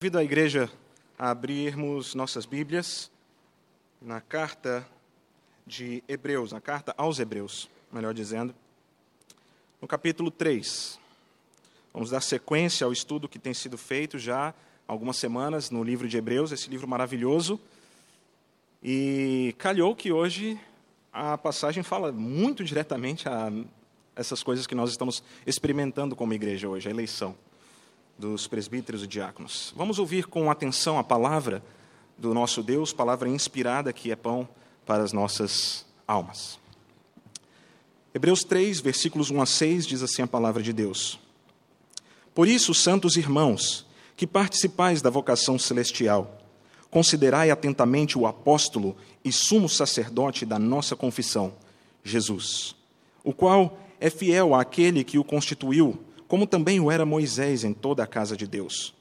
Convido a igreja a abrirmos nossas Bíblias na carta de Hebreus, na carta aos Hebreus, melhor dizendo, no capítulo 3. Vamos dar sequência ao estudo que tem sido feito já há algumas semanas no livro de Hebreus, esse livro maravilhoso. E calhou que hoje a passagem fala muito diretamente a essas coisas que nós estamos experimentando como igreja hoje, a eleição dos presbíteros e diáconos. Vamos ouvir com atenção a palavra do nosso Deus, palavra inspirada que é pão para as nossas almas. Hebreus 3, versículos 1 a 6 diz assim a palavra de Deus: Por isso, santos irmãos, que participais da vocação celestial, considerai atentamente o apóstolo e sumo sacerdote da nossa confissão, Jesus, o qual é fiel àquele que o constituiu como também o era Moisés em toda a casa de Deus.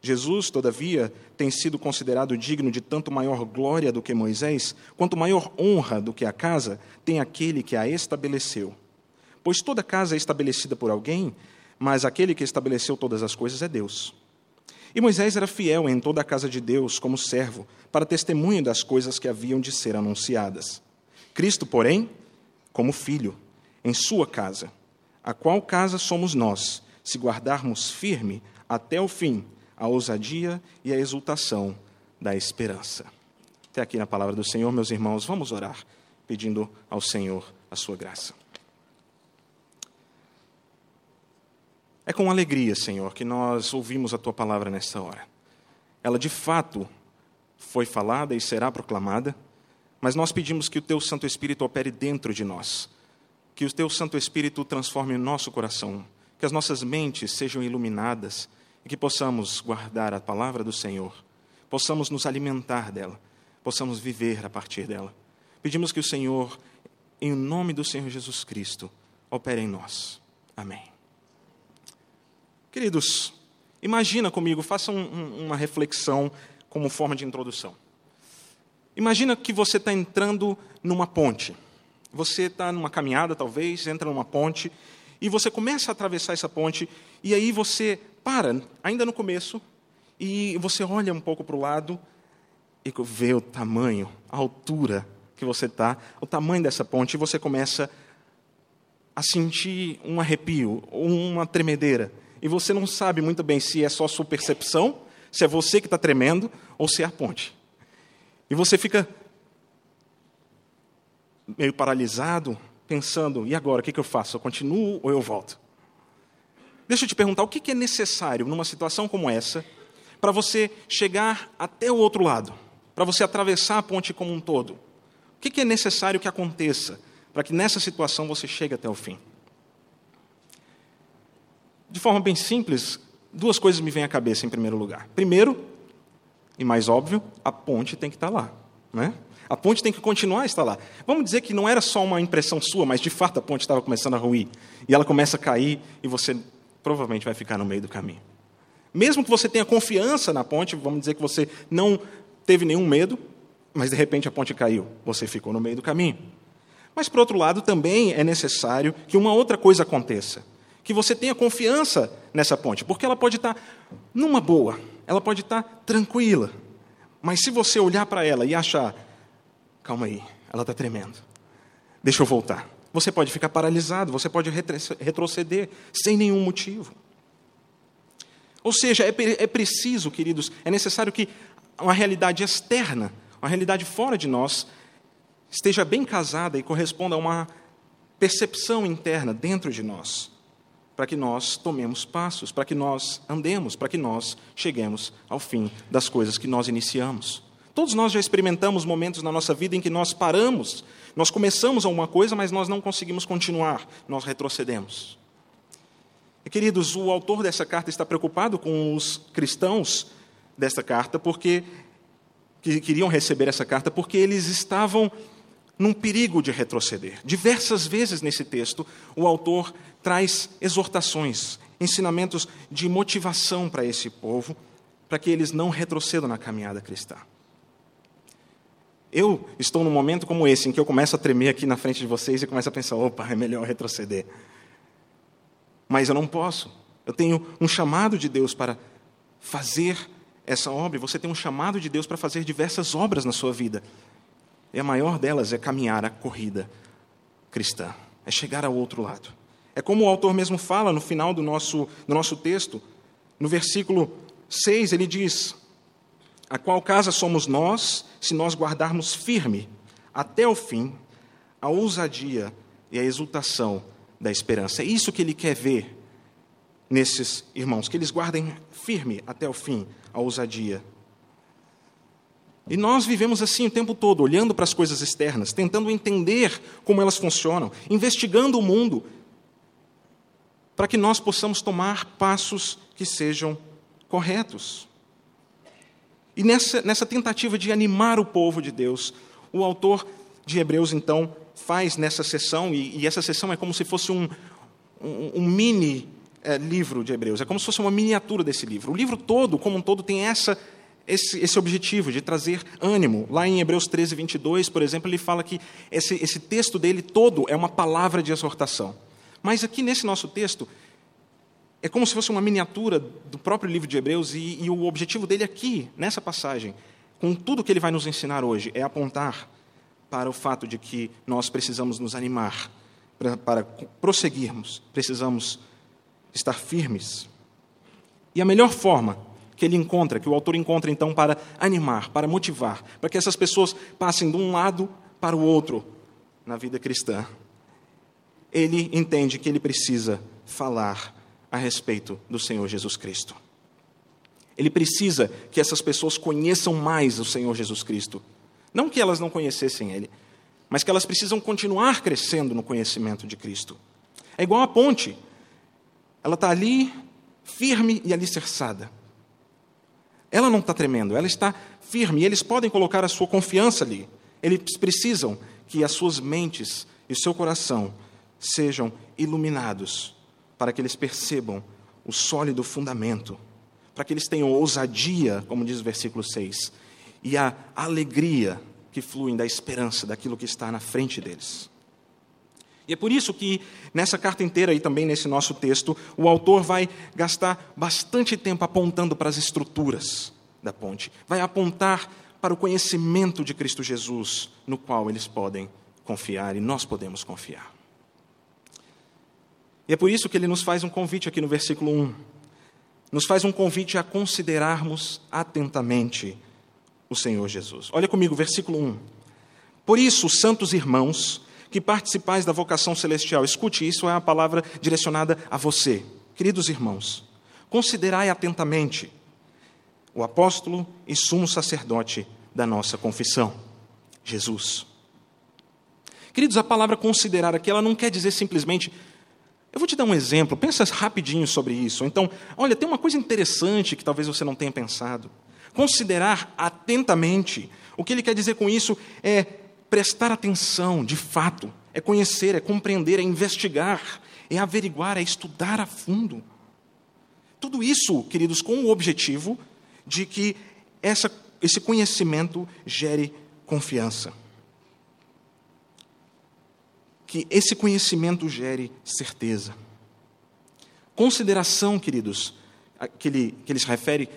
Jesus, todavia, tem sido considerado digno de tanto maior glória do que Moisés, quanto maior honra do que a casa tem aquele que a estabeleceu. Pois toda casa é estabelecida por alguém, mas aquele que estabeleceu todas as coisas é Deus. E Moisés era fiel em toda a casa de Deus como servo, para testemunho das coisas que haviam de ser anunciadas. Cristo, porém, como filho, em sua casa a qual casa somos nós, se guardarmos firme até o fim a ousadia e a exultação da esperança. Até aqui na palavra do Senhor, meus irmãos, vamos orar, pedindo ao Senhor a sua graça. É com alegria, Senhor, que nós ouvimos a tua palavra nesta hora. Ela de fato foi falada e será proclamada, mas nós pedimos que o teu Santo Espírito opere dentro de nós que o teu Santo Espírito transforme o nosso coração, que as nossas mentes sejam iluminadas e que possamos guardar a palavra do Senhor, possamos nos alimentar dela, possamos viver a partir dela. Pedimos que o Senhor, em nome do Senhor Jesus Cristo, opere em nós. Amém. Queridos, imagina comigo, faça um, uma reflexão como forma de introdução. Imagina que você está entrando numa ponte. Você está numa caminhada, talvez, entra numa ponte, e você começa a atravessar essa ponte, e aí você para, ainda no começo, e você olha um pouco para o lado e vê o tamanho, a altura que você está, o tamanho dessa ponte, e você começa a sentir um arrepio, uma tremedeira. E você não sabe muito bem se é só sua percepção, se é você que está tremendo, ou se é a ponte. E você fica meio paralisado, pensando: e agora, o que eu faço? Eu continuo ou eu volto? Deixa eu te perguntar: o que é necessário numa situação como essa para você chegar até o outro lado, para você atravessar a ponte como um todo? O que é necessário que aconteça para que nessa situação você chegue até o fim? De forma bem simples, duas coisas me vêm à cabeça em primeiro lugar. Primeiro, e mais óbvio, a ponte tem que estar lá. Né? A ponte tem que continuar a estar lá. Vamos dizer que não era só uma impressão sua, mas de fato a ponte estava começando a ruir. E ela começa a cair e você provavelmente vai ficar no meio do caminho. Mesmo que você tenha confiança na ponte, vamos dizer que você não teve nenhum medo, mas de repente a ponte caiu, você ficou no meio do caminho. Mas, por outro lado, também é necessário que uma outra coisa aconteça. Que você tenha confiança nessa ponte, porque ela pode estar numa boa, ela pode estar tranquila. Mas se você olhar para ela e achar, calma aí, ela está tremendo, deixa eu voltar. Você pode ficar paralisado, você pode retroceder sem nenhum motivo. Ou seja, é, é preciso, queridos, é necessário que uma realidade externa, uma realidade fora de nós, esteja bem casada e corresponda a uma percepção interna dentro de nós, para que nós tomemos passos, para que nós andemos, para que nós cheguemos ao fim das coisas que nós iniciamos. Todos nós já experimentamos momentos na nossa vida em que nós paramos, nós começamos alguma coisa, mas nós não conseguimos continuar, nós retrocedemos. E, queridos, o autor dessa carta está preocupado com os cristãos desta carta, porque que queriam receber essa carta, porque eles estavam num perigo de retroceder. Diversas vezes nesse texto, o autor traz exortações, ensinamentos de motivação para esse povo, para que eles não retrocedam na caminhada cristã. Eu estou num momento como esse, em que eu começo a tremer aqui na frente de vocês e começo a pensar: opa, é melhor retroceder. Mas eu não posso. Eu tenho um chamado de Deus para fazer essa obra e você tem um chamado de Deus para fazer diversas obras na sua vida. E a maior delas é caminhar a corrida cristã, é chegar ao outro lado. É como o autor mesmo fala no final do nosso, do nosso texto, no versículo 6, ele diz: A qual casa somos nós, se nós guardarmos firme até o fim a ousadia e a exultação da esperança. É isso que ele quer ver nesses irmãos, que eles guardem firme até o fim a ousadia. E nós vivemos assim o tempo todo, olhando para as coisas externas, tentando entender como elas funcionam, investigando o mundo, para que nós possamos tomar passos que sejam corretos. E nessa, nessa tentativa de animar o povo de Deus, o autor de Hebreus, então, faz nessa sessão, e, e essa sessão é como se fosse um, um, um mini é, livro de Hebreus, é como se fosse uma miniatura desse livro. O livro todo, como um todo, tem essa, esse, esse objetivo de trazer ânimo. Lá em Hebreus 13, 22, por exemplo, ele fala que esse, esse texto dele todo é uma palavra de exortação. Mas aqui nesse nosso texto, é como se fosse uma miniatura do próprio livro de Hebreus, e, e o objetivo dele aqui, nessa passagem, com tudo que ele vai nos ensinar hoje, é apontar para o fato de que nós precisamos nos animar para, para prosseguirmos, precisamos estar firmes. E a melhor forma que ele encontra, que o autor encontra então para animar, para motivar, para que essas pessoas passem de um lado para o outro na vida cristã, ele entende que ele precisa falar a respeito do Senhor Jesus Cristo. Ele precisa que essas pessoas conheçam mais o Senhor Jesus Cristo. Não que elas não conhecessem Ele, mas que elas precisam continuar crescendo no conhecimento de Cristo. É igual a ponte. Ela está ali, firme e alicerçada. Ela não está tremendo, ela está firme. E eles podem colocar a sua confiança ali. Eles precisam que as suas mentes e o seu coração sejam iluminados para que eles percebam o sólido fundamento, para que eles tenham ousadia, como diz o versículo 6, e a alegria que fluem da esperança daquilo que está na frente deles. E é por isso que nessa carta inteira e também nesse nosso texto, o autor vai gastar bastante tempo apontando para as estruturas da ponte, vai apontar para o conhecimento de Cristo Jesus, no qual eles podem confiar e nós podemos confiar. E é por isso que ele nos faz um convite aqui no versículo 1. Nos faz um convite a considerarmos atentamente o Senhor Jesus. Olha comigo, versículo 1. Por isso, santos irmãos, que participais da vocação celestial, escute, isso é a palavra direcionada a você. Queridos irmãos, considerai atentamente o apóstolo e sumo sacerdote da nossa confissão, Jesus. Queridos, a palavra considerar aqui, ela não quer dizer simplesmente. Eu vou te dar um exemplo, pensa rapidinho sobre isso. Então, olha, tem uma coisa interessante que talvez você não tenha pensado. Considerar atentamente. O que ele quer dizer com isso é prestar atenção, de fato, é conhecer, é compreender, é investigar, é averiguar, é estudar a fundo. Tudo isso, queridos, com o objetivo de que essa, esse conhecimento gere confiança. Que esse conhecimento gere certeza. Consideração, queridos, que ele, que ele se refere,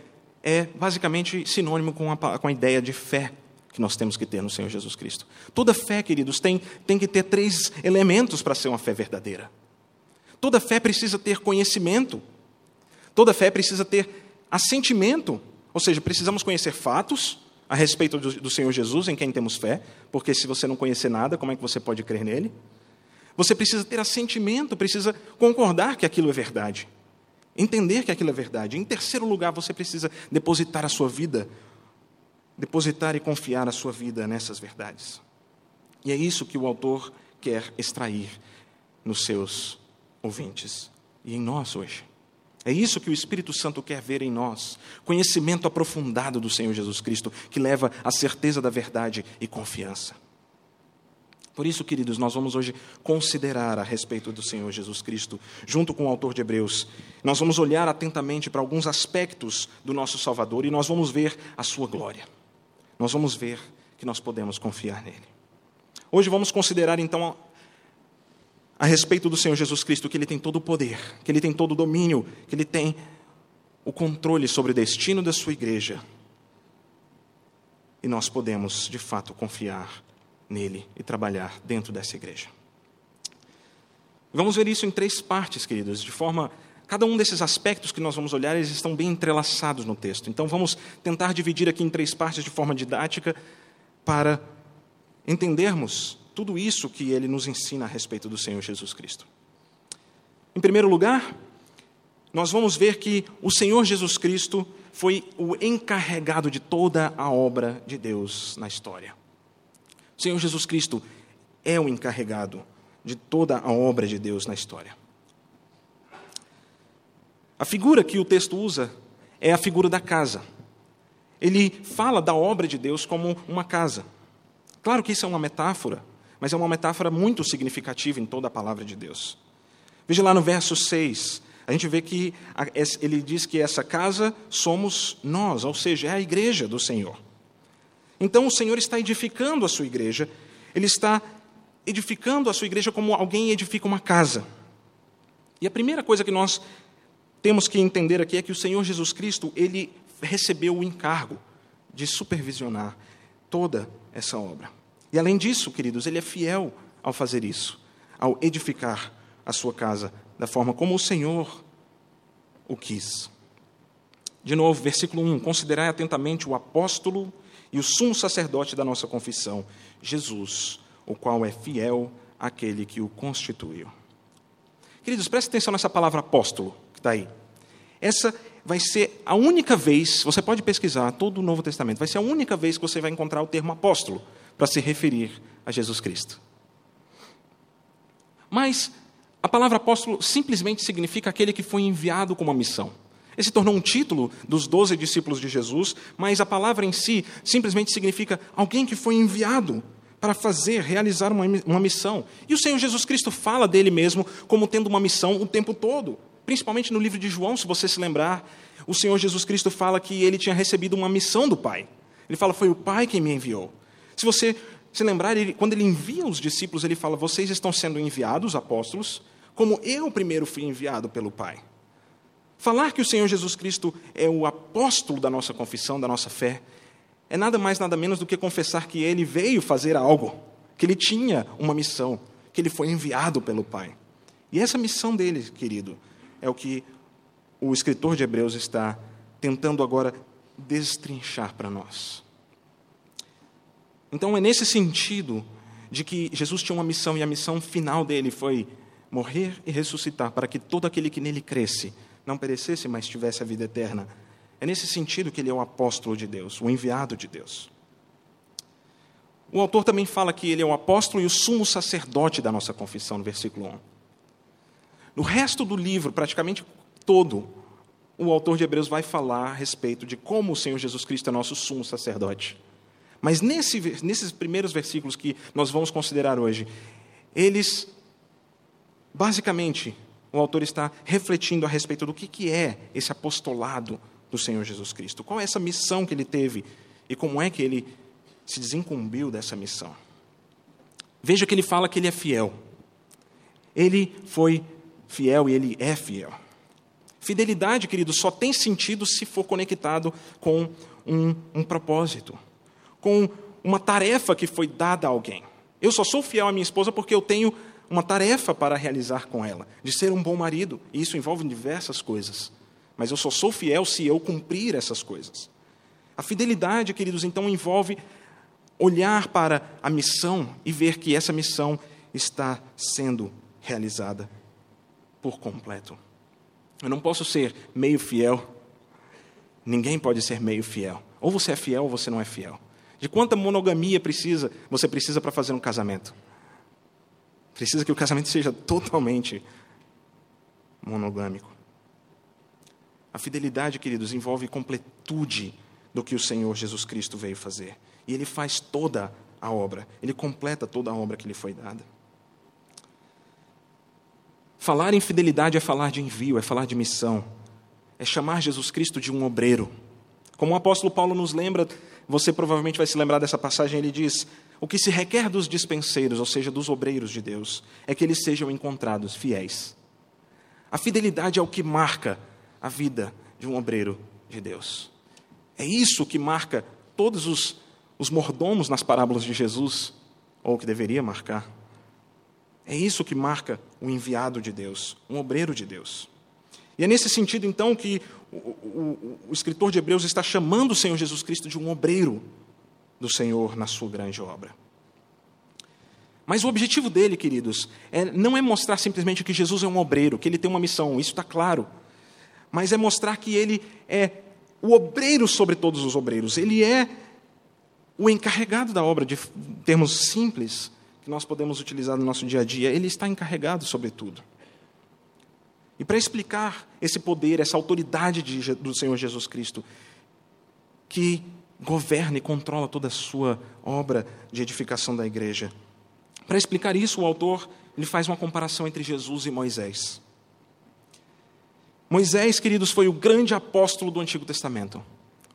é basicamente sinônimo com a, com a ideia de fé que nós temos que ter no Senhor Jesus Cristo. Toda fé, queridos, tem, tem que ter três elementos para ser uma fé verdadeira. Toda fé precisa ter conhecimento. Toda fé precisa ter assentimento. Ou seja, precisamos conhecer fatos a respeito do, do Senhor Jesus, em quem temos fé, porque se você não conhecer nada, como é que você pode crer nele? Você precisa ter assentimento, precisa concordar que aquilo é verdade. Entender que aquilo é verdade. Em terceiro lugar, você precisa depositar a sua vida, depositar e confiar a sua vida nessas verdades. E é isso que o autor quer extrair nos seus ouvintes e em nós hoje. É isso que o Espírito Santo quer ver em nós: conhecimento aprofundado do Senhor Jesus Cristo, que leva à certeza da verdade e confiança. Por isso, queridos, nós vamos hoje considerar a respeito do Senhor Jesus Cristo, junto com o autor de Hebreus. Nós vamos olhar atentamente para alguns aspectos do nosso Salvador e nós vamos ver a sua glória. Nós vamos ver que nós podemos confiar nele. Hoje vamos considerar então a respeito do Senhor Jesus Cristo que ele tem todo o poder, que ele tem todo o domínio, que ele tem o controle sobre o destino da sua igreja. E nós podemos, de fato, confiar nele e trabalhar dentro dessa igreja. Vamos ver isso em três partes, queridos, de forma. Cada um desses aspectos que nós vamos olhar, eles estão bem entrelaçados no texto. Então vamos tentar dividir aqui em três partes de forma didática para entendermos tudo isso que ele nos ensina a respeito do Senhor Jesus Cristo. Em primeiro lugar, nós vamos ver que o Senhor Jesus Cristo foi o encarregado de toda a obra de Deus na história. O Senhor Jesus Cristo é o encarregado de toda a obra de Deus na história. A figura que o texto usa é a figura da casa. Ele fala da obra de Deus como uma casa. Claro que isso é uma metáfora, mas é uma metáfora muito significativa em toda a palavra de Deus. Veja lá no verso 6, a gente vê que ele diz que essa casa somos nós, ou seja, é a igreja do Senhor. Então o Senhor está edificando a sua igreja, ele está edificando a sua igreja como alguém edifica uma casa. E a primeira coisa que nós temos que entender aqui é que o Senhor Jesus Cristo, ele recebeu o encargo de supervisionar toda essa obra. E além disso, queridos, ele é fiel ao fazer isso, ao edificar a sua casa da forma como o Senhor o quis. De novo, versículo 1: Considerai atentamente o apóstolo e o sumo sacerdote da nossa confissão, Jesus, o qual é fiel àquele que o constituiu. Queridos, preste atenção nessa palavra apóstolo que está aí. Essa vai ser a única vez, você pode pesquisar todo o Novo Testamento, vai ser a única vez que você vai encontrar o termo apóstolo para se referir a Jesus Cristo. Mas a palavra apóstolo simplesmente significa aquele que foi enviado com uma missão. Esse tornou um título dos doze discípulos de Jesus, mas a palavra em si simplesmente significa alguém que foi enviado para fazer, realizar uma, uma missão. E o Senhor Jesus Cristo fala dele mesmo como tendo uma missão o tempo todo. Principalmente no livro de João, se você se lembrar, o Senhor Jesus Cristo fala que ele tinha recebido uma missão do Pai. Ele fala, foi o Pai quem me enviou. Se você se lembrar, ele, quando ele envia os discípulos, ele fala, vocês estão sendo enviados, apóstolos, como eu primeiro fui enviado pelo Pai. Falar que o Senhor Jesus Cristo é o apóstolo da nossa confissão, da nossa fé, é nada mais, nada menos do que confessar que ele veio fazer algo, que ele tinha uma missão, que ele foi enviado pelo Pai. E essa missão dele, querido, é o que o escritor de Hebreus está tentando agora destrinchar para nós. Então é nesse sentido de que Jesus tinha uma missão e a missão final dele foi morrer e ressuscitar para que todo aquele que nele cresce não perecesse, mas tivesse a vida eterna. É nesse sentido que ele é o apóstolo de Deus, o enviado de Deus. O autor também fala que ele é o apóstolo e o sumo sacerdote da nossa confissão, no versículo 1. No resto do livro, praticamente todo, o autor de Hebreus vai falar a respeito de como o Senhor Jesus Cristo é nosso sumo sacerdote. Mas nesse, nesses primeiros versículos que nós vamos considerar hoje, eles, basicamente, o autor está refletindo a respeito do que, que é esse apostolado do Senhor Jesus Cristo. Qual é essa missão que ele teve e como é que ele se desincumbiu dessa missão? Veja que ele fala que ele é fiel. Ele foi fiel e ele é fiel. Fidelidade, querido, só tem sentido se for conectado com um, um propósito, com uma tarefa que foi dada a alguém. Eu só sou fiel à minha esposa porque eu tenho uma tarefa para realizar com ela, de ser um bom marido, e isso envolve diversas coisas mas eu só sou fiel se eu cumprir essas coisas. A fidelidade, queridos, então envolve olhar para a missão e ver que essa missão está sendo realizada por completo. Eu não posso ser meio fiel. Ninguém pode ser meio fiel. Ou você é fiel ou você não é fiel. De quanta monogamia precisa você precisa para fazer um casamento? Precisa que o casamento seja totalmente monogâmico. A fidelidade, queridos, envolve completude do que o Senhor Jesus Cristo veio fazer. E ele faz toda a obra, ele completa toda a obra que lhe foi dada. Falar em fidelidade é falar de envio, é falar de missão, é chamar Jesus Cristo de um obreiro. Como o apóstolo Paulo nos lembra, você provavelmente vai se lembrar dessa passagem, ele diz: O que se requer dos dispenseiros, ou seja, dos obreiros de Deus, é que eles sejam encontrados fiéis. A fidelidade é o que marca a vida de um obreiro de Deus. É isso que marca todos os, os mordomos nas parábolas de Jesus, ou que deveria marcar. É isso que marca o enviado de Deus, um obreiro de Deus. E é nesse sentido, então, que o, o, o, escritor de Hebreus está chamando o Senhor Jesus Cristo de um obreiro do Senhor na sua grande obra. Mas o objetivo dele, queridos, é, não é mostrar simplesmente que Jesus é um obreiro, que ele tem uma missão, isso está claro. Mas é mostrar que ele é o obreiro sobre todos os obreiros. Ele é o encarregado da obra, de termos simples, que nós podemos utilizar no nosso dia a dia. Ele está encarregado sobre tudo. E para explicar esse poder, essa autoridade de, do Senhor Jesus Cristo, que governa e controla toda a sua obra de edificação da igreja, para explicar isso, o autor ele faz uma comparação entre Jesus e Moisés. Moisés, queridos, foi o grande apóstolo do Antigo Testamento.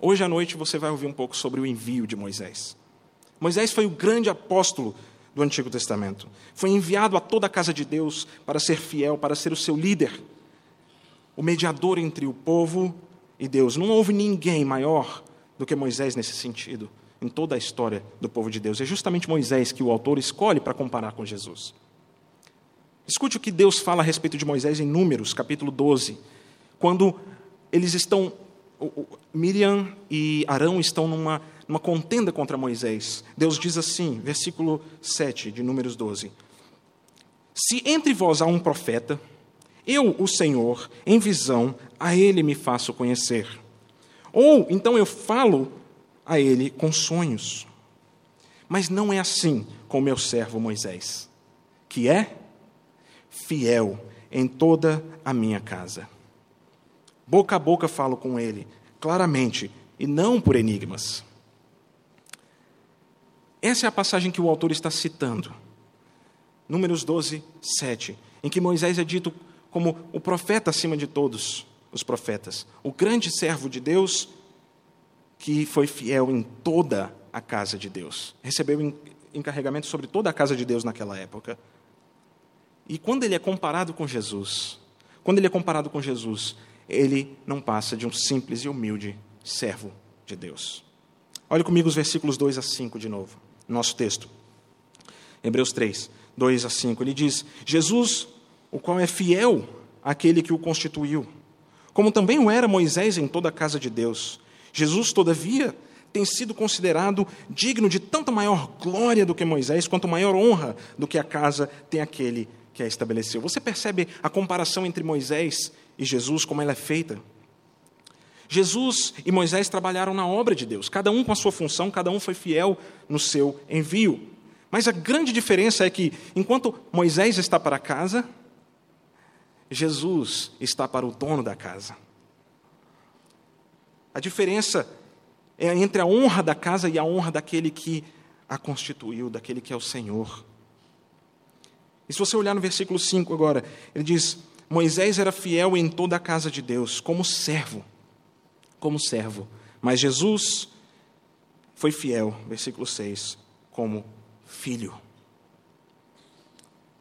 Hoje à noite você vai ouvir um pouco sobre o envio de Moisés. Moisés foi o grande apóstolo do Antigo Testamento. Foi enviado a toda a casa de Deus para ser fiel, para ser o seu líder, o mediador entre o povo e Deus. Não houve ninguém maior do que Moisés nesse sentido em toda a história do povo de Deus. É justamente Moisés que o autor escolhe para comparar com Jesus. Escute o que Deus fala a respeito de Moisés em Números, capítulo 12, quando eles estão, Miriam e Arão estão numa, numa contenda contra Moisés. Deus diz assim, versículo 7 de Números 12: Se entre vós há um profeta, eu, o Senhor, em visão, a ele me faço conhecer. Ou então eu falo a ele com sonhos. Mas não é assim com meu servo Moisés, que é fiel em toda a minha casa. Boca a boca falo com ele, claramente, e não por enigmas. Essa é a passagem que o autor está citando. Números 12, 7, em que Moisés é dito como o profeta acima de todos os profetas, o grande servo de Deus que foi fiel em toda a casa de Deus. Recebeu encarregamento sobre toda a casa de Deus naquela época. E quando ele é comparado com Jesus, quando ele é comparado com Jesus, ele não passa de um simples e humilde servo de Deus. Olhe comigo os versículos 2 a 5 de novo, nosso texto. Hebreus 3, 2 a 5. Ele diz: Jesus, o qual é fiel àquele que o constituiu, como também o era Moisés em toda a casa de Deus Jesus, todavia, tem sido considerado digno de tanta maior glória do que Moisés, quanto maior honra do que a casa tem aquele que a estabeleceu. Você percebe a comparação entre Moisés e Jesus, como ela é feita? Jesus e Moisés trabalharam na obra de Deus, cada um com a sua função, cada um foi fiel no seu envio. Mas a grande diferença é que, enquanto Moisés está para casa, Jesus está para o dono da casa. A diferença é entre a honra da casa e a honra daquele que a constituiu, daquele que é o Senhor. E se você olhar no versículo 5 agora, ele diz: Moisés era fiel em toda a casa de Deus, como servo. Como servo. Mas Jesus foi fiel, versículo 6, como filho.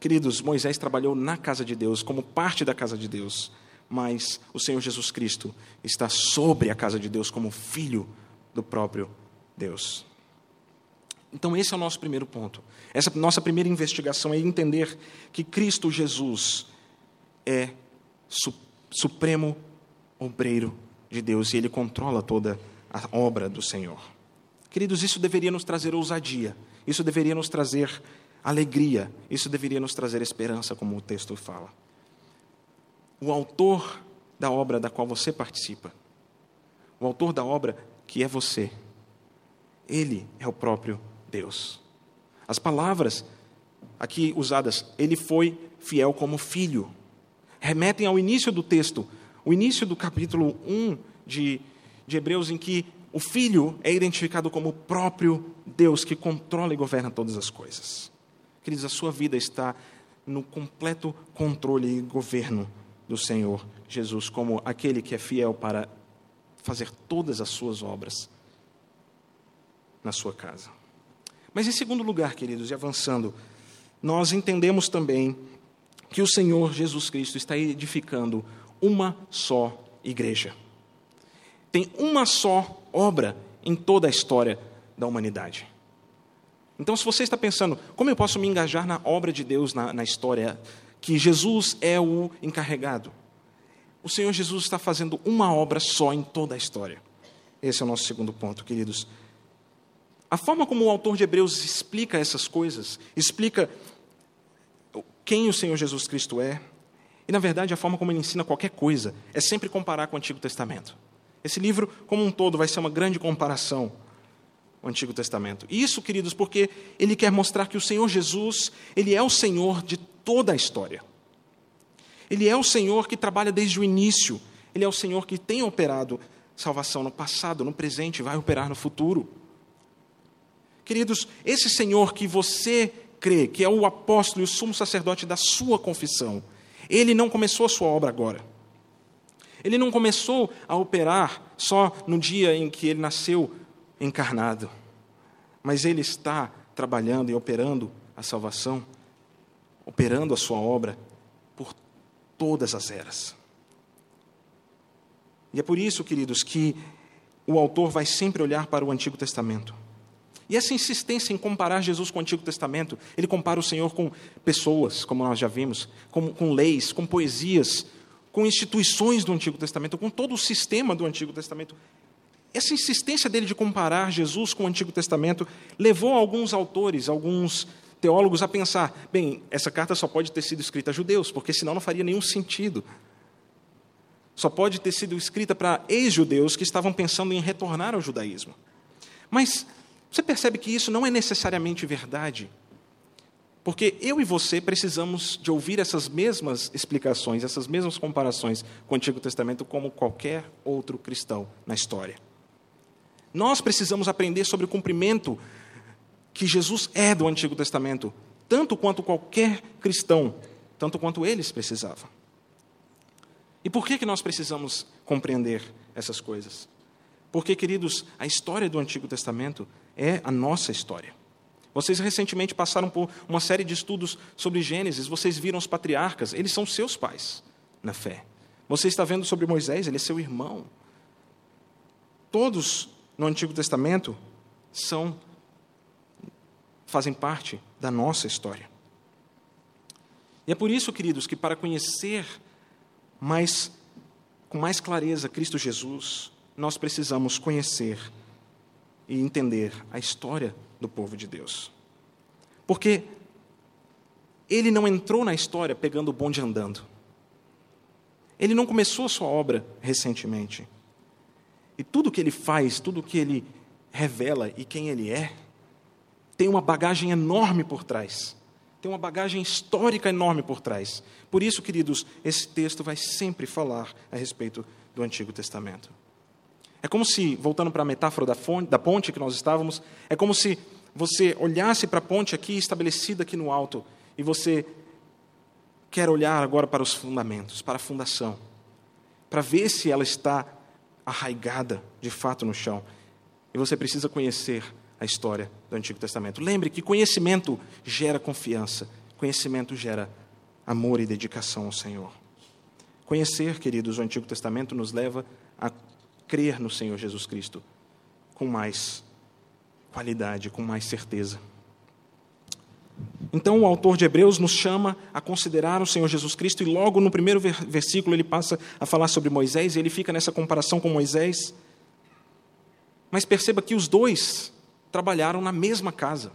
Queridos, Moisés trabalhou na casa de Deus, como parte da casa de Deus mas o Senhor Jesus Cristo está sobre a casa de Deus como filho do próprio Deus. Então, esse é o nosso primeiro ponto. Essa nossa primeira investigação é entender que Cristo Jesus é su supremo obreiro de Deus e ele controla toda a obra do Senhor. Queridos, isso deveria nos trazer ousadia, isso deveria nos trazer alegria, isso deveria nos trazer esperança, como o texto fala o autor da obra da qual você participa, o autor da obra que é você, ele é o próprio Deus. As palavras aqui usadas, ele foi fiel como filho, remetem ao início do texto, o início do capítulo 1 de, de Hebreus, em que o filho é identificado como o próprio Deus que controla e governa todas as coisas. Queridos, a sua vida está no completo controle e governo do Senhor Jesus como aquele que é fiel para fazer todas as suas obras na sua casa. Mas em segundo lugar, queridos, e avançando, nós entendemos também que o Senhor Jesus Cristo está edificando uma só igreja. tem uma só obra em toda a história da humanidade. Então, se você está pensando, como eu posso me engajar na obra de Deus na, na história, que Jesus é o encarregado, o Senhor Jesus está fazendo uma obra só em toda a história. Esse é o nosso segundo ponto, queridos. A forma como o autor de Hebreus explica essas coisas, explica quem o Senhor Jesus Cristo é, e na verdade a forma como ele ensina qualquer coisa, é sempre comparar com o Antigo Testamento. Esse livro, como um todo, vai ser uma grande comparação o Antigo Testamento. Isso, queridos, porque ele quer mostrar que o Senhor Jesus, ele é o Senhor de toda a história. Ele é o Senhor que trabalha desde o início. Ele é o Senhor que tem operado salvação no passado, no presente, vai operar no futuro. Queridos, esse Senhor que você crê, que é o apóstolo e o sumo sacerdote da sua confissão, ele não começou a sua obra agora. Ele não começou a operar só no dia em que ele nasceu encarnado, mas ele está trabalhando e operando a salvação, operando a sua obra por todas as eras. E é por isso, queridos, que o autor vai sempre olhar para o Antigo Testamento. E essa insistência em comparar Jesus com o Antigo Testamento, ele compara o Senhor com pessoas, como nós já vimos, com, com leis, com poesias, com instituições do Antigo Testamento, com todo o sistema do Antigo Testamento. Essa insistência dele de comparar Jesus com o Antigo Testamento levou alguns autores, alguns teólogos a pensar: bem, essa carta só pode ter sido escrita a judeus, porque senão não faria nenhum sentido. Só pode ter sido escrita para ex-judeus que estavam pensando em retornar ao judaísmo. Mas você percebe que isso não é necessariamente verdade. Porque eu e você precisamos de ouvir essas mesmas explicações, essas mesmas comparações com o Antigo Testamento, como qualquer outro cristão na história. Nós precisamos aprender sobre o cumprimento que Jesus é do Antigo Testamento, tanto quanto qualquer cristão, tanto quanto eles precisavam. E por que, que nós precisamos compreender essas coisas? Porque, queridos, a história do Antigo Testamento é a nossa história. Vocês recentemente passaram por uma série de estudos sobre Gênesis, vocês viram os patriarcas, eles são seus pais na fé. Você está vendo sobre Moisés, ele é seu irmão. Todos no Antigo Testamento são fazem parte da nossa história. E é por isso, queridos, que para conhecer mais com mais clareza Cristo Jesus, nós precisamos conhecer e entender a história do povo de Deus. Porque ele não entrou na história pegando o bonde andando. Ele não começou a sua obra recentemente. E tudo que ele faz, tudo que ele revela e quem ele é, tem uma bagagem enorme por trás. Tem uma bagagem histórica enorme por trás. Por isso, queridos, esse texto vai sempre falar a respeito do Antigo Testamento. É como se, voltando para a metáfora da, fonte, da ponte que nós estávamos, é como se você olhasse para a ponte aqui estabelecida aqui no alto e você quer olhar agora para os fundamentos, para a fundação, para ver se ela está arraigada de fato no chão. E você precisa conhecer a história do Antigo Testamento. Lembre que conhecimento gera confiança, conhecimento gera amor e dedicação ao Senhor. Conhecer, queridos, o Antigo Testamento nos leva a crer no Senhor Jesus Cristo com mais qualidade, com mais certeza. Então, o autor de Hebreus nos chama a considerar o Senhor Jesus Cristo, e logo no primeiro versículo ele passa a falar sobre Moisés, e ele fica nessa comparação com Moisés. Mas perceba que os dois trabalharam na mesma casa.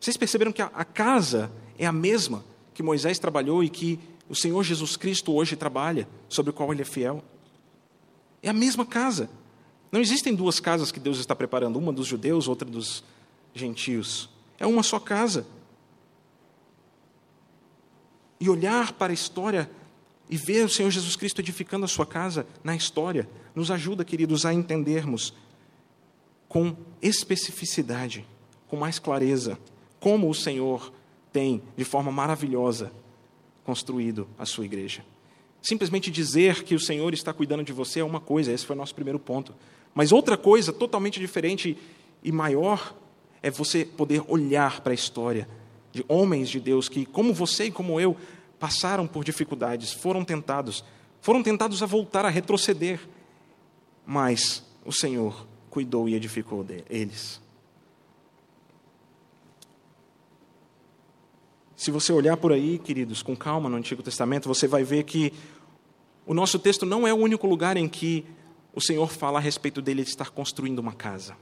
Vocês perceberam que a casa é a mesma que Moisés trabalhou e que o Senhor Jesus Cristo hoje trabalha, sobre o qual ele é fiel? É a mesma casa. Não existem duas casas que Deus está preparando, uma dos judeus, outra dos gentios. É uma só casa. E olhar para a história e ver o Senhor Jesus Cristo edificando a sua casa na história nos ajuda, queridos, a entendermos com especificidade, com mais clareza, como o Senhor tem, de forma maravilhosa, construído a sua igreja. Simplesmente dizer que o Senhor está cuidando de você é uma coisa, esse foi o nosso primeiro ponto. Mas outra coisa totalmente diferente e maior é você poder olhar para a história de homens de Deus que, como você e como eu, passaram por dificuldades, foram tentados, foram tentados a voltar, a retroceder. mas o Senhor cuidou e edificou deles. Se você olhar por aí, queridos, com calma no Antigo Testamento, você vai ver que o nosso texto não é o único lugar em que o Senhor fala a respeito dele estar construindo uma casa.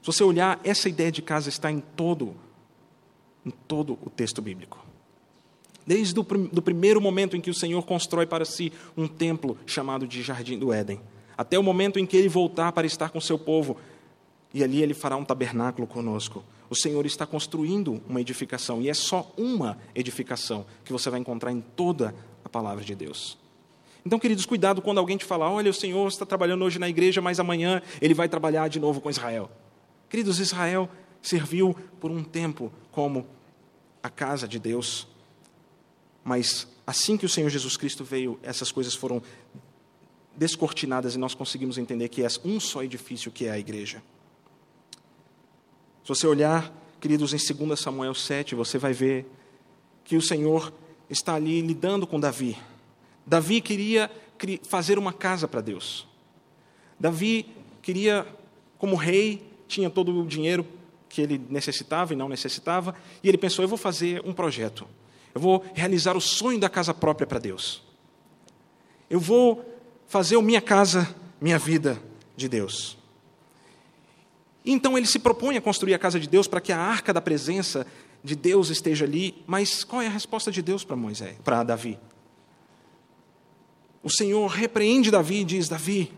Se você olhar, essa ideia de casa está em todo, em todo o texto bíblico. Desde o do primeiro momento em que o Senhor constrói para si um templo chamado de Jardim do Éden, até o momento em que ele voltar para estar com seu povo, e ali ele fará um tabernáculo conosco. O Senhor está construindo uma edificação, e é só uma edificação que você vai encontrar em toda a palavra de Deus. Então, queridos, cuidado quando alguém te falar: olha, o Senhor está trabalhando hoje na igreja, mas amanhã ele vai trabalhar de novo com Israel. Queridos, Israel serviu por um tempo como a casa de Deus, mas assim que o Senhor Jesus Cristo veio, essas coisas foram descortinadas e nós conseguimos entender que é um só edifício que é a igreja. Se você olhar, queridos, em 2 Samuel 7, você vai ver que o Senhor está ali lidando com Davi. Davi queria fazer uma casa para Deus. Davi queria, como rei, tinha todo o dinheiro que ele necessitava e não necessitava, e ele pensou: eu vou fazer um projeto. Eu vou realizar o sonho da casa própria para Deus. Eu vou fazer a minha casa, minha vida de Deus. Então ele se propõe a construir a casa de Deus para que a arca da presença de Deus esteja ali, mas qual é a resposta de Deus para Moisés, para Davi? O Senhor repreende Davi e diz: Davi,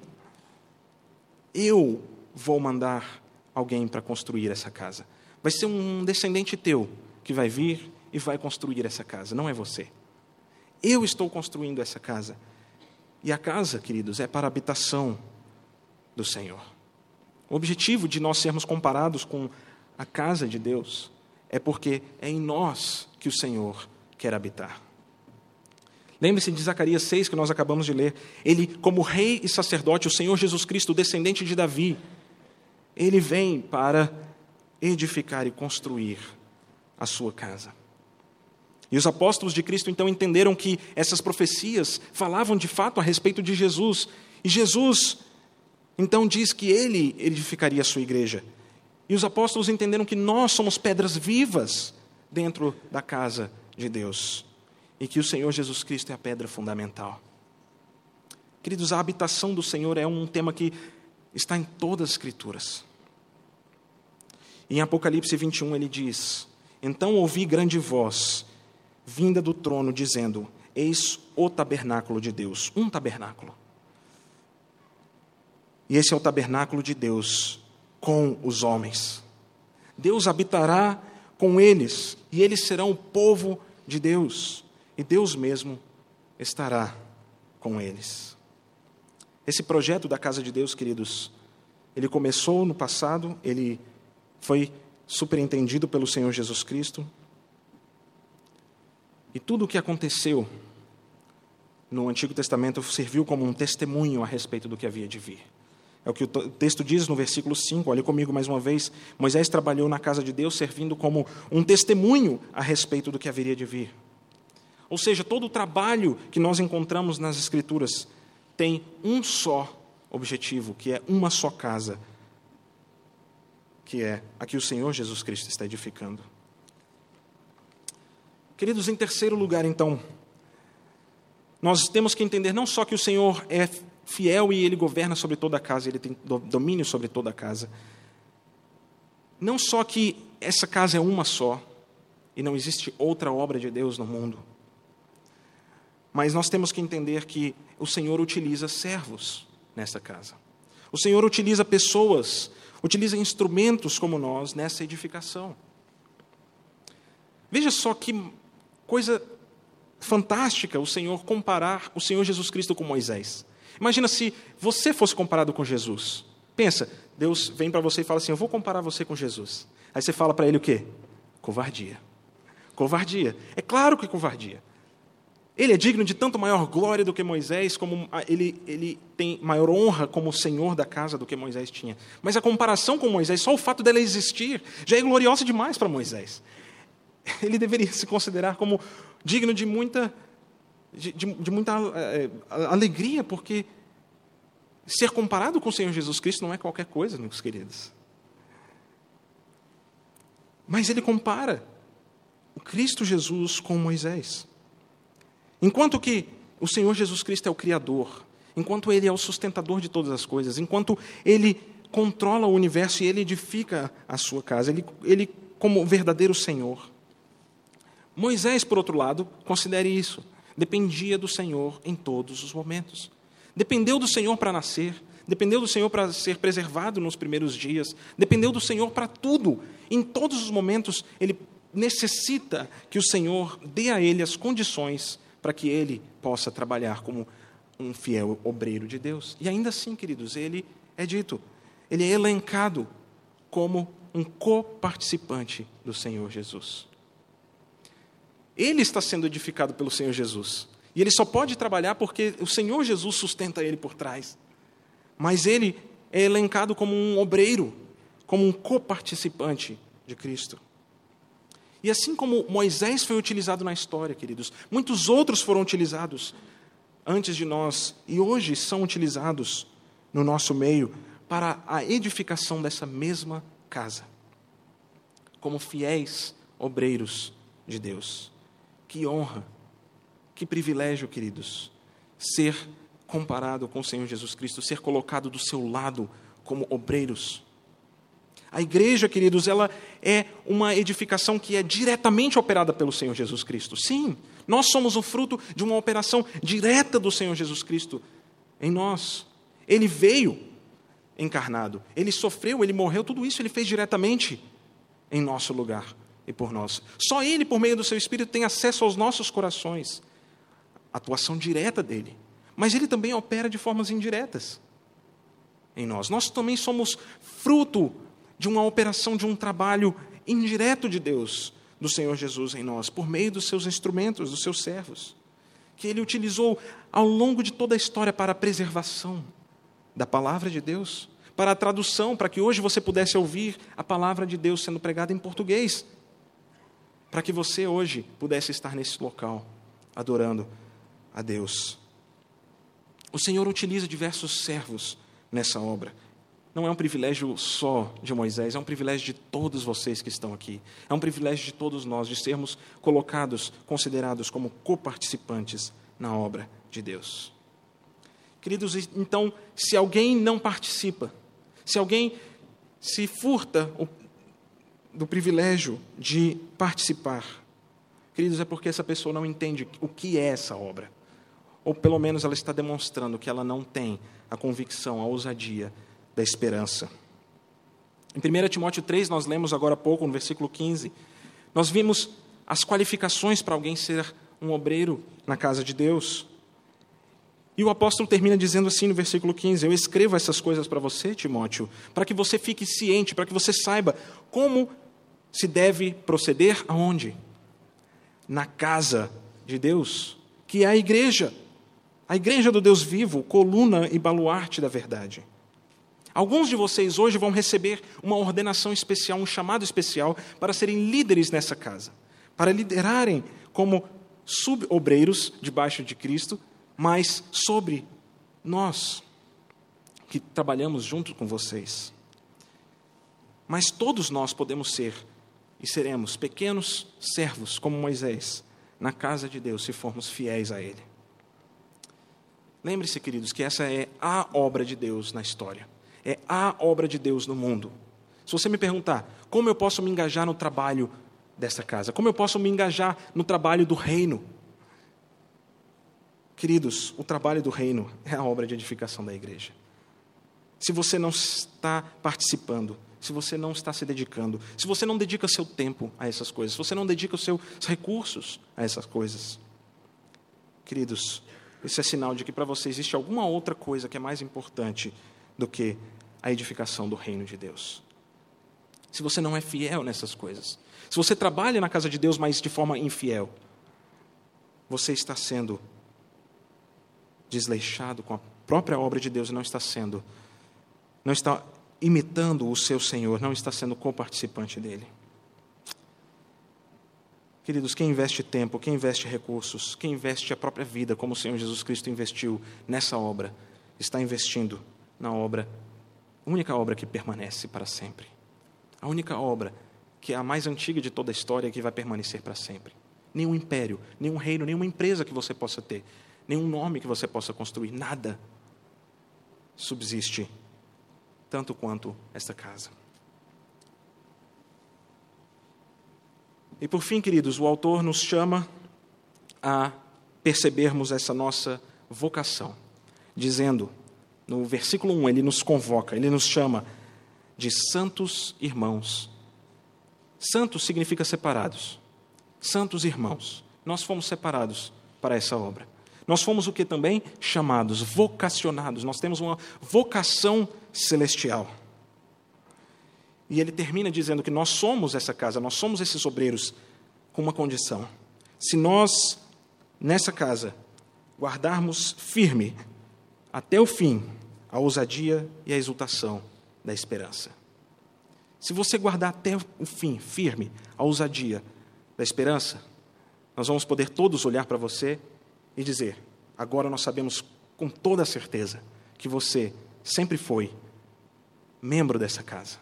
eu vou mandar alguém para construir essa casa. Vai ser um descendente teu que vai vir e vai construir essa casa, não é você. Eu estou construindo essa casa. E a casa, queridos, é para a habitação do Senhor. O objetivo de nós sermos comparados com a casa de Deus é porque é em nós que o Senhor quer habitar. Lembre-se de Zacarias 6, que nós acabamos de ler. Ele, como rei e sacerdote, o Senhor Jesus Cristo, descendente de Davi, ele vem para edificar e construir a sua casa. E os apóstolos de Cristo então entenderam que essas profecias falavam de fato a respeito de Jesus. E Jesus então diz que ele edificaria a sua igreja. E os apóstolos entenderam que nós somos pedras vivas dentro da casa de Deus. E que o Senhor Jesus Cristo é a pedra fundamental. Queridos, a habitação do Senhor é um tema que está em todas as Escrituras. Em Apocalipse 21 ele diz: Então ouvi grande voz, vinda do trono, dizendo: Eis o tabernáculo de Deus, um tabernáculo e esse é o tabernáculo de Deus com os homens. Deus habitará com eles, e eles serão o povo de Deus, e Deus mesmo estará com eles. Esse projeto da casa de Deus, queridos, ele começou no passado, ele foi superentendido pelo Senhor Jesus Cristo. E tudo o que aconteceu no Antigo Testamento serviu como um testemunho a respeito do que havia de vir. É o que o texto diz no versículo 5. Olhe comigo mais uma vez. Moisés trabalhou na casa de Deus servindo como um testemunho a respeito do que haveria de vir. Ou seja, todo o trabalho que nós encontramos nas Escrituras tem um só objetivo, que é uma só casa, que é a que o Senhor Jesus Cristo está edificando. Queridos, em terceiro lugar, então, nós temos que entender não só que o Senhor é fiel e ele governa sobre toda a casa, ele tem domínio sobre toda a casa. Não só que essa casa é uma só e não existe outra obra de Deus no mundo, mas nós temos que entender que o Senhor utiliza servos nessa casa. O Senhor utiliza pessoas, utiliza instrumentos como nós nessa edificação. Veja só que coisa fantástica o Senhor comparar o Senhor Jesus Cristo com Moisés. Imagina se você fosse comparado com Jesus. Pensa, Deus vem para você e fala assim: Eu vou comparar você com Jesus. Aí você fala para ele o quê? Covardia. Covardia. É claro que é covardia. Ele é digno de tanto maior glória do que Moisés, como ele, ele tem maior honra como senhor da casa do que Moisés tinha. Mas a comparação com Moisés, só o fato dela existir, já é gloriosa demais para Moisés. Ele deveria se considerar como digno de muita de, de, muita é, alegria, porque ser comparado com o Senhor Jesus Cristo não é qualquer coisa, meus queridos. Mas ele compara o Cristo Jesus com Moisés. Enquanto que o Senhor Jesus Cristo é o Criador, enquanto Ele é o sustentador de todas as coisas, enquanto Ele controla o universo e Ele edifica a sua casa, Ele, ele como verdadeiro Senhor. Moisés, por outro lado, considere isso, dependia do Senhor em todos os momentos. Dependeu do Senhor para nascer, dependeu do Senhor para ser preservado nos primeiros dias, dependeu do Senhor para tudo. Em todos os momentos, ele necessita que o Senhor dê a ele as condições para que ele possa trabalhar como um fiel obreiro de Deus. E ainda assim, queridos, ele é dito, ele é elencado como um coparticipante do Senhor Jesus. Ele está sendo edificado pelo Senhor Jesus. E ele só pode trabalhar porque o Senhor Jesus sustenta ele por trás. Mas ele é elencado como um obreiro, como um coparticipante de Cristo. E assim como Moisés foi utilizado na história, queridos, muitos outros foram utilizados antes de nós e hoje são utilizados no nosso meio para a edificação dessa mesma casa, como fiéis obreiros de Deus. Que honra, que privilégio, queridos, ser comparado com o Senhor Jesus Cristo, ser colocado do seu lado como obreiros a igreja, queridos, ela é uma edificação que é diretamente operada pelo Senhor Jesus Cristo. Sim, nós somos o fruto de uma operação direta do Senhor Jesus Cristo em nós. Ele veio encarnado, ele sofreu, ele morreu, tudo isso ele fez diretamente em nosso lugar e por nós. Só ele, por meio do seu Espírito, tem acesso aos nossos corações, atuação direta dele. Mas ele também opera de formas indiretas em nós. Nós também somos fruto de uma operação, de um trabalho indireto de Deus, do Senhor Jesus em nós, por meio dos seus instrumentos, dos seus servos, que ele utilizou ao longo de toda a história para a preservação da palavra de Deus, para a tradução, para que hoje você pudesse ouvir a palavra de Deus sendo pregada em português, para que você hoje pudesse estar nesse local, adorando a Deus. O Senhor utiliza diversos servos nessa obra não é um privilégio só de Moisés, é um privilégio de todos vocês que estão aqui. É um privilégio de todos nós de sermos colocados, considerados como coparticipantes na obra de Deus. Queridos, então, se alguém não participa, se alguém se furta do privilégio de participar, queridos, é porque essa pessoa não entende o que é essa obra. Ou pelo menos ela está demonstrando que ela não tem a convicção, a ousadia da esperança. Em 1 Timóteo 3, nós lemos agora há pouco, no versículo 15, nós vimos as qualificações para alguém ser um obreiro na casa de Deus. E o apóstolo termina dizendo assim no versículo 15: Eu escrevo essas coisas para você, Timóteo, para que você fique ciente, para que você saiba como se deve proceder aonde? Na casa de Deus, que é a igreja, a igreja do Deus vivo, coluna e baluarte da verdade. Alguns de vocês hoje vão receber uma ordenação especial, um chamado especial para serem líderes nessa casa, para liderarem como subobreiros debaixo de Cristo, mas sobre nós que trabalhamos junto com vocês. Mas todos nós podemos ser e seremos pequenos servos como Moisés na casa de Deus se formos fiéis a Ele. Lembre-se, queridos, que essa é a obra de Deus na história é a obra de Deus no mundo. Se você me perguntar como eu posso me engajar no trabalho dessa casa, como eu posso me engajar no trabalho do reino, queridos, o trabalho do reino é a obra de edificação da igreja. Se você não está participando, se você não está se dedicando, se você não dedica seu tempo a essas coisas, se você não dedica os seus recursos a essas coisas, queridos, esse é sinal de que para você existe alguma outra coisa que é mais importante do que a edificação do reino de Deus. Se você não é fiel nessas coisas, se você trabalha na casa de Deus, mas de forma infiel, você está sendo desleixado com a própria obra de Deus e não está sendo, não está imitando o seu Senhor, não está sendo coparticipante dele. Queridos, quem investe tempo, quem investe recursos, quem investe a própria vida, como o Senhor Jesus Cristo investiu nessa obra, está investindo na obra, a única obra que permanece para sempre. A única obra que é a mais antiga de toda a história e que vai permanecer para sempre. Nenhum império, nenhum reino, nenhuma empresa que você possa ter, nenhum nome que você possa construir, nada subsiste tanto quanto esta casa. E por fim, queridos, o autor nos chama a percebermos essa nossa vocação, dizendo, no versículo 1, ele nos convoca, ele nos chama de santos irmãos. Santos significa separados. Santos irmãos. Nós fomos separados para essa obra. Nós fomos o que também? Chamados, vocacionados. Nós temos uma vocação celestial. E ele termina dizendo que nós somos essa casa, nós somos esses obreiros com uma condição. Se nós, nessa casa, guardarmos firme até o fim a ousadia e a exultação da esperança. Se você guardar até o fim firme a ousadia da esperança, nós vamos poder todos olhar para você e dizer: agora nós sabemos com toda certeza que você sempre foi membro dessa casa.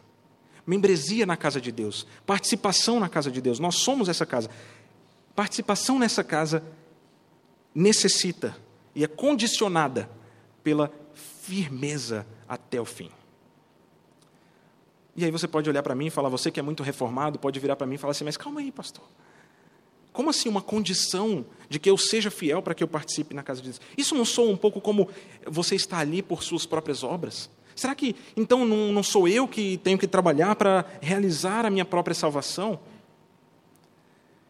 Membresia na casa de Deus, participação na casa de Deus, nós somos essa casa. Participação nessa casa necessita e é condicionada pela firmeza até o fim. E aí você pode olhar para mim e falar, você que é muito reformado, pode virar para mim e falar assim, mas calma aí, pastor. Como assim uma condição de que eu seja fiel para que eu participe na casa de Deus? Isso não sou um pouco como você está ali por suas próprias obras? Será que então não, não sou eu que tenho que trabalhar para realizar a minha própria salvação?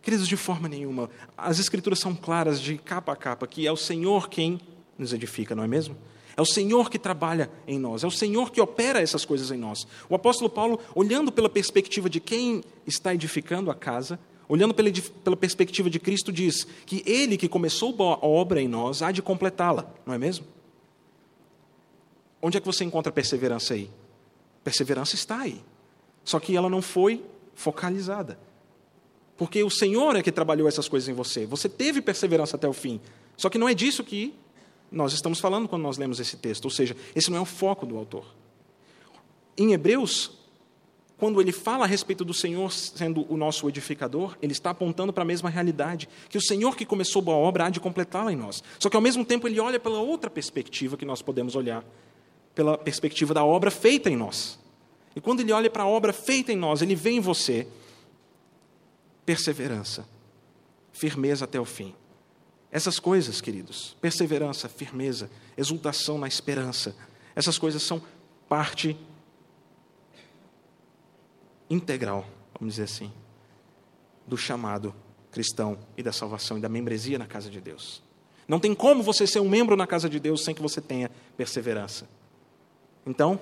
Queridos, de forma nenhuma. As Escrituras são claras de capa a capa que é o Senhor quem nos edifica, não é mesmo? É o Senhor que trabalha em nós, é o Senhor que opera essas coisas em nós. O apóstolo Paulo, olhando pela perspectiva de quem está edificando a casa, olhando pela, pela perspectiva de Cristo, diz que Ele que começou a obra em nós há de completá-la, não é mesmo? Onde é que você encontra perseverança aí? Perseverança está aí. Só que ela não foi focalizada. Porque o Senhor é que trabalhou essas coisas em você. Você teve perseverança até o fim. Só que não é disso que nós estamos falando quando nós lemos esse texto. Ou seja, esse não é o foco do autor. Em Hebreus, quando ele fala a respeito do Senhor sendo o nosso edificador, ele está apontando para a mesma realidade, que o Senhor que começou a obra há de completá-la em nós. Só que ao mesmo tempo ele olha pela outra perspectiva que nós podemos olhar, pela perspectiva da obra feita em nós. E quando ele olha para a obra feita em nós, ele vê em você perseverança, firmeza até o fim. Essas coisas, queridos, perseverança, firmeza, exultação na esperança, essas coisas são parte integral, vamos dizer assim, do chamado cristão e da salvação e da membresia na casa de Deus. Não tem como você ser um membro na casa de Deus sem que você tenha perseverança. Então,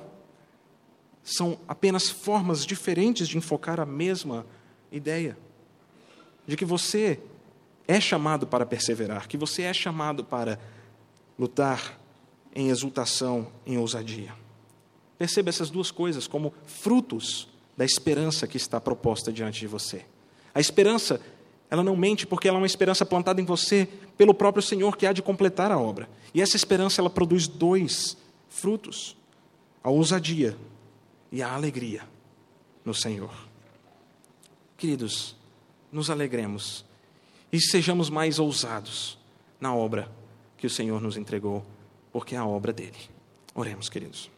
são apenas formas diferentes de enfocar a mesma ideia de que você é chamado para perseverar, que você é chamado para lutar em exultação, em ousadia. Perceba essas duas coisas como frutos da esperança que está proposta diante de você. A esperança, ela não mente porque ela é uma esperança plantada em você pelo próprio Senhor que há de completar a obra. E essa esperança ela produz dois frutos: a ousadia e a alegria no Senhor. Queridos, nos alegremos e sejamos mais ousados na obra que o Senhor nos entregou, porque é a obra dele. Oremos, queridos.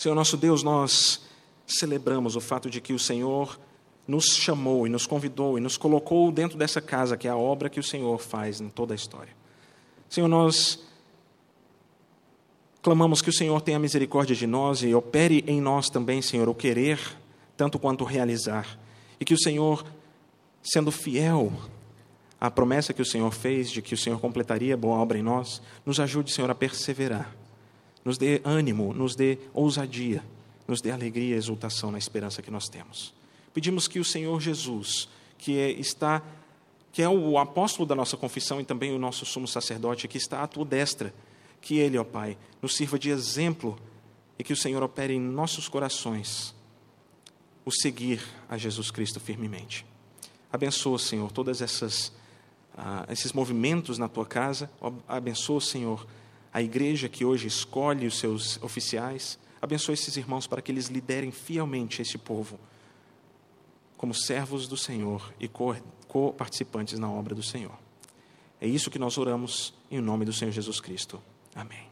Senhor nosso Deus, nós celebramos o fato de que o Senhor nos chamou e nos convidou e nos colocou dentro dessa casa, que é a obra que o Senhor faz em toda a história. Senhor, nós clamamos que o Senhor tenha misericórdia de nós e opere em nós também, Senhor, o querer, tanto quanto o realizar. E que o Senhor, sendo fiel à promessa que o Senhor fez de que o Senhor completaria a boa obra em nós, nos ajude, Senhor, a perseverar nos dê ânimo, nos dê ousadia, nos dê alegria e exultação na esperança que nós temos. Pedimos que o Senhor Jesus, que é, está que é o apóstolo da nossa confissão e também o nosso sumo sacerdote, que está à tua destra, que ele, ó Pai, nos sirva de exemplo e que o Senhor opere em nossos corações o seguir a Jesus Cristo firmemente. Abençoa, Senhor, todas essas ah, esses movimentos na tua casa. Abençoa, Senhor, a igreja que hoje escolhe os seus oficiais, abençoe esses irmãos para que eles liderem fielmente esse povo como servos do Senhor e co-participantes na obra do Senhor. É isso que nós oramos em nome do Senhor Jesus Cristo. Amém.